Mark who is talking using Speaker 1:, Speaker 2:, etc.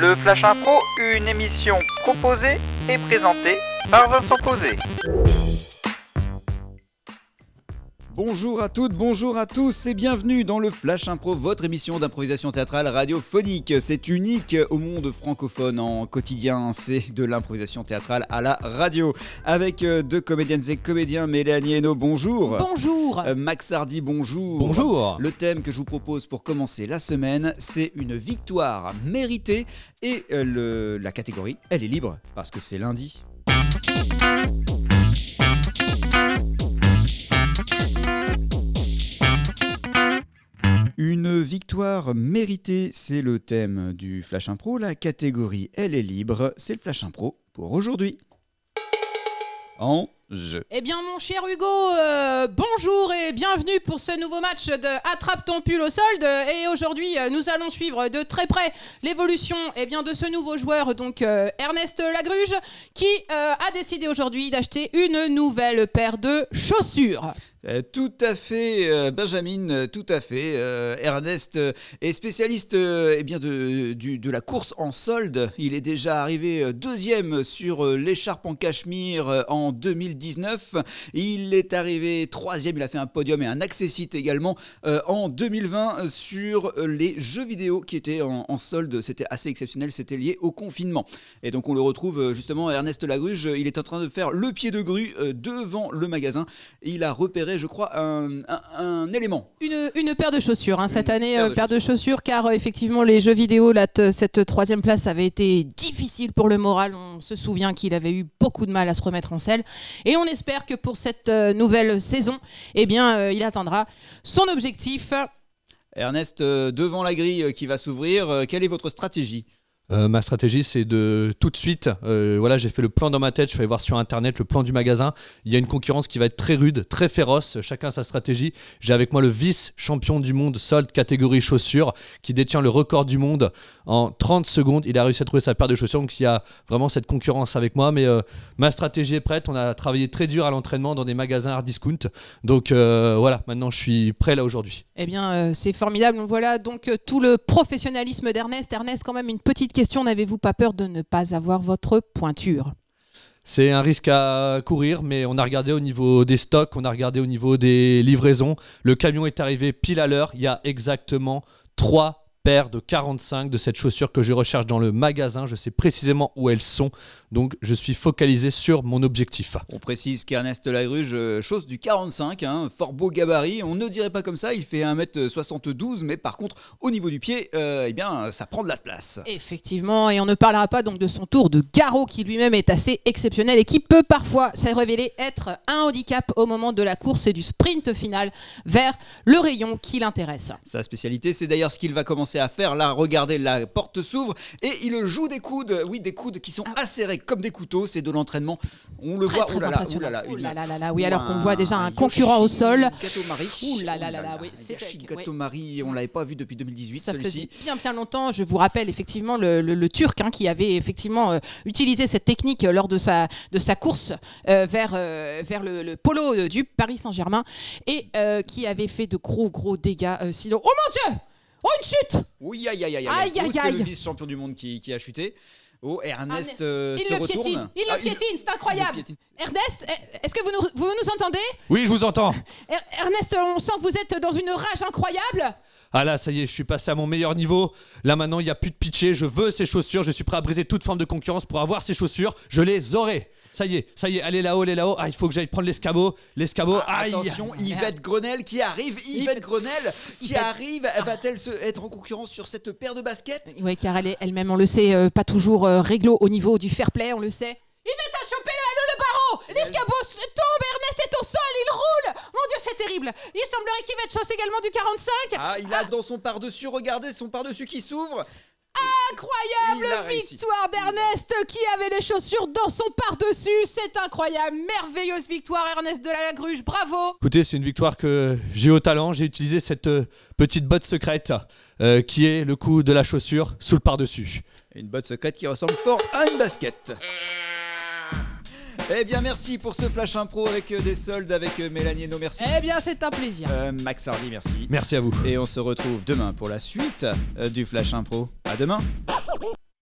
Speaker 1: Le Flash Impro, une émission proposée et présentée par Vincent Posé.
Speaker 2: Bonjour à toutes, bonjour à tous et bienvenue dans le Flash Impro, votre émission d'improvisation théâtrale radiophonique. C'est unique au monde francophone en quotidien, c'est de l'improvisation théâtrale à la radio. Avec euh, deux comédiennes et comédiens, Mélanie Hainaut, bonjour.
Speaker 3: Bonjour.
Speaker 2: Euh, Max Hardy, bonjour.
Speaker 4: Bonjour.
Speaker 2: Le thème que je vous propose pour commencer la semaine, c'est une victoire méritée et euh, le- la catégorie, elle est libre parce que c'est lundi. Victoire c'est le thème du Flash Impro. La catégorie, elle est libre, c'est le Flash Impro pour aujourd'hui. En jeu.
Speaker 3: Eh bien, mon cher Hugo, euh, bonjour et bienvenue pour ce nouveau match de Attrape ton pull au solde. Et aujourd'hui, euh, nous allons suivre de très près l'évolution eh bien, de ce nouveau joueur, donc euh, Ernest Lagruge, qui a décidé aujourd'hui d'acheter une nouvelle paire de chaussures.
Speaker 2: Euh, tout à fait, euh, Benjamin, euh, tout à fait. Ernest est spécialiste eh bien de, la course en solde. Il est déjà arrivé deuxième sur l'écharpe en cachemire en 2019. Il est arrivé troisième, il a fait un podium et un accessite également en 2020 sur les jeux vidéo qui étaient en, en solde. C'était assez exceptionnel, c'était lié au confinement. Et donc on le retrouve justement, Ernest Lagruge, il est en train de faire le pied de grue devant le magasin. Il a repéré, je crois, un, un- un élément.
Speaker 3: Une, une paire de chaussures, hein, cette
Speaker 2: Une
Speaker 3: année,
Speaker 2: paire
Speaker 3: euh,
Speaker 2: de
Speaker 3: paire de chaussures, car euh, effectivement, les jeux vidéo, là, cette troisième place avait été difficile pour le moral. On se souvient qu'il avait eu beaucoup de mal à se remettre en selle. Et on espère que pour cette euh, nouvelle saison, eh bien, il atteindra son objectif.
Speaker 2: Ernest, devant la grille qui va s'ouvrir, quelle est votre stratégie?
Speaker 4: Euh, ma stratégie, c'est de tout de suite. euh, voilà, j'ai fait le plan dans ma tête. Je suis allé voir sur internet le plan du magasin. Il y a une concurrence qui va être très rude, très féroce. Chacun sa stratégie. J'ai avec moi le vice-champion du monde solde catégorie chaussures qui détient le record du monde en 30 secondes. Il a réussi à trouver sa paire de chaussures. Donc il y a vraiment cette concurrence avec moi. Mais euh, ma stratégie est prête. On a travaillé très dur à l'entraînement dans des magasins hard discount. Donc voilà, maintenant je suis prêt là aujourd'hui.
Speaker 3: Eh bien, c'est formidable. Voilà donc tout le professionnalisme d'Ernest. Ernest, quand même, une petite question question, n'avez-vous pas peur de ne pas avoir votre pointure?
Speaker 4: C'est un risque à courir, mais on a regardé au niveau des stocks, on a regardé au niveau des livraisons. Le camion est arrivé pile à l'heure, il y a exactement trois paire de 45 de cette chaussure que je recherche dans le magasin. Je sais précisément où elles sont, donc je suis focalisé sur mon objectif.
Speaker 2: On précise qu'Ernest Lagruge euh, chose du 45, hein, fort beau gabarit. On ne dirait pas comme ça, il fait 1m72, mais par contre, au niveau du pied, euh, eh bien, ça prend de la place.
Speaker 3: Effectivement, et on ne parlera pas donc de son tour de garrot qui lui-même est assez exceptionnel et qui peut parfois s'est révélé être un handicap au moment de la course et du sprint final vers le rayon qui l'intéresse.
Speaker 2: Sa spécialité, c'est d'ailleurs ce qu'il va commencer à faire. Là, regardez, la porte s'ouvre et il joue des coudes. Oui, des coudes qui sont acérés comme des couteaux. C'est de l'entraînement. On le
Speaker 3: Très,
Speaker 2: voit.
Speaker 3: très
Speaker 2: oh là
Speaker 3: impressionnant.
Speaker 2: là là,
Speaker 3: Oh
Speaker 2: une-
Speaker 3: là là là là, oui,
Speaker 2: ou
Speaker 3: alors qu'on voit déjà un concurrent au sol.
Speaker 2: Gatomari.
Speaker 3: Ouh là là là là, oui, c'est-
Speaker 2: Yoshi
Speaker 3: oui.
Speaker 2: Gatomari, on l'avait pas vu depuis 2018
Speaker 3: Ça faisait bien bien longtemps. Je vous rappelle effectivement le, le- le Turc hein, qui avait effectivement euh, utilisé cette technique euh, lors de sa, de sa course euh, vers, euh, vers le, le polo du Paris Saint-Germain et qui avait fait de gros gros dégâts. sinon, oh mon Dieu Oh une chute
Speaker 2: Oui, aïe aïe aïe
Speaker 3: Aïe,
Speaker 2: Oh,
Speaker 3: aïe,
Speaker 2: C'est le
Speaker 3: aïe.
Speaker 2: vice-champion du monde qui, qui a chuté. Oh, Ernest
Speaker 3: Ah,
Speaker 2: euh,
Speaker 3: Il
Speaker 2: se
Speaker 3: le
Speaker 2: retourne.
Speaker 3: piétine Il
Speaker 2: Ah,
Speaker 3: le piétine, c'est
Speaker 2: il
Speaker 3: incroyable
Speaker 2: le piétine.
Speaker 3: Ernest, eh, est-ce que vous nous, vous nous entendez?
Speaker 4: Oui, je vous entends.
Speaker 3: Er- Ernest, on sent que vous êtes dans une rage incroyable
Speaker 4: Ah là, ça y est, je suis passé à mon meilleur niveau. Là maintenant, il n'y a plus de pitcher. Je veux ces chaussures. Je suis prêt à briser toute forme de concurrence pour avoir ces chaussures. Je les aurai. Ça y est, ça y est, allez là-haut, allez là-haut. Ah, il faut que j'aille prendre l'escabeau. L'escabeau, aïe.
Speaker 2: Ah, Attention, Yvette Grenelle qui arrive. Yvette Grenelle qui
Speaker 3: Yvette-
Speaker 2: arrive. Va-t-elle se- être en concurrence sur cette paire de baskets?
Speaker 3: Oui, car elle est elle-même, on le sait, euh, pas toujours euh, réglo au niveau du fair play, on le sait. Yvette a chopé le, le, le barreau L'escabeau tombe, Ernest est au sol, il roule Mon Dieu, c'est terrible Il semblerait qu'Yvette chausse également du 45
Speaker 2: Ah, il a dans son par-dessus, regardez son par-dessus qui s'ouvre.
Speaker 3: Incroyable victoire d'Ernest qui avait les chaussures dans son par-dessus C'est incroyable Merveilleuse victoire, Ernest de la Gruge, bravo
Speaker 4: Écoutez, c'est une victoire que j'ai au talent. J'ai utilisé cette euh, petite botte secrète euh, qui est le coup de la chaussure sous le par-dessus.
Speaker 2: Une botte secrète qui ressemble fort à une basket. Eh bien, merci pour ce flash impro avec euh, des soldes avec euh, Mélanie Hainaut, merci.
Speaker 3: Eh bien, c'est un plaisir.
Speaker 2: Euh, Max Hardy, merci.
Speaker 4: Merci à vous.
Speaker 2: Et on se retrouve demain pour la suite euh, du flash impro. À demain.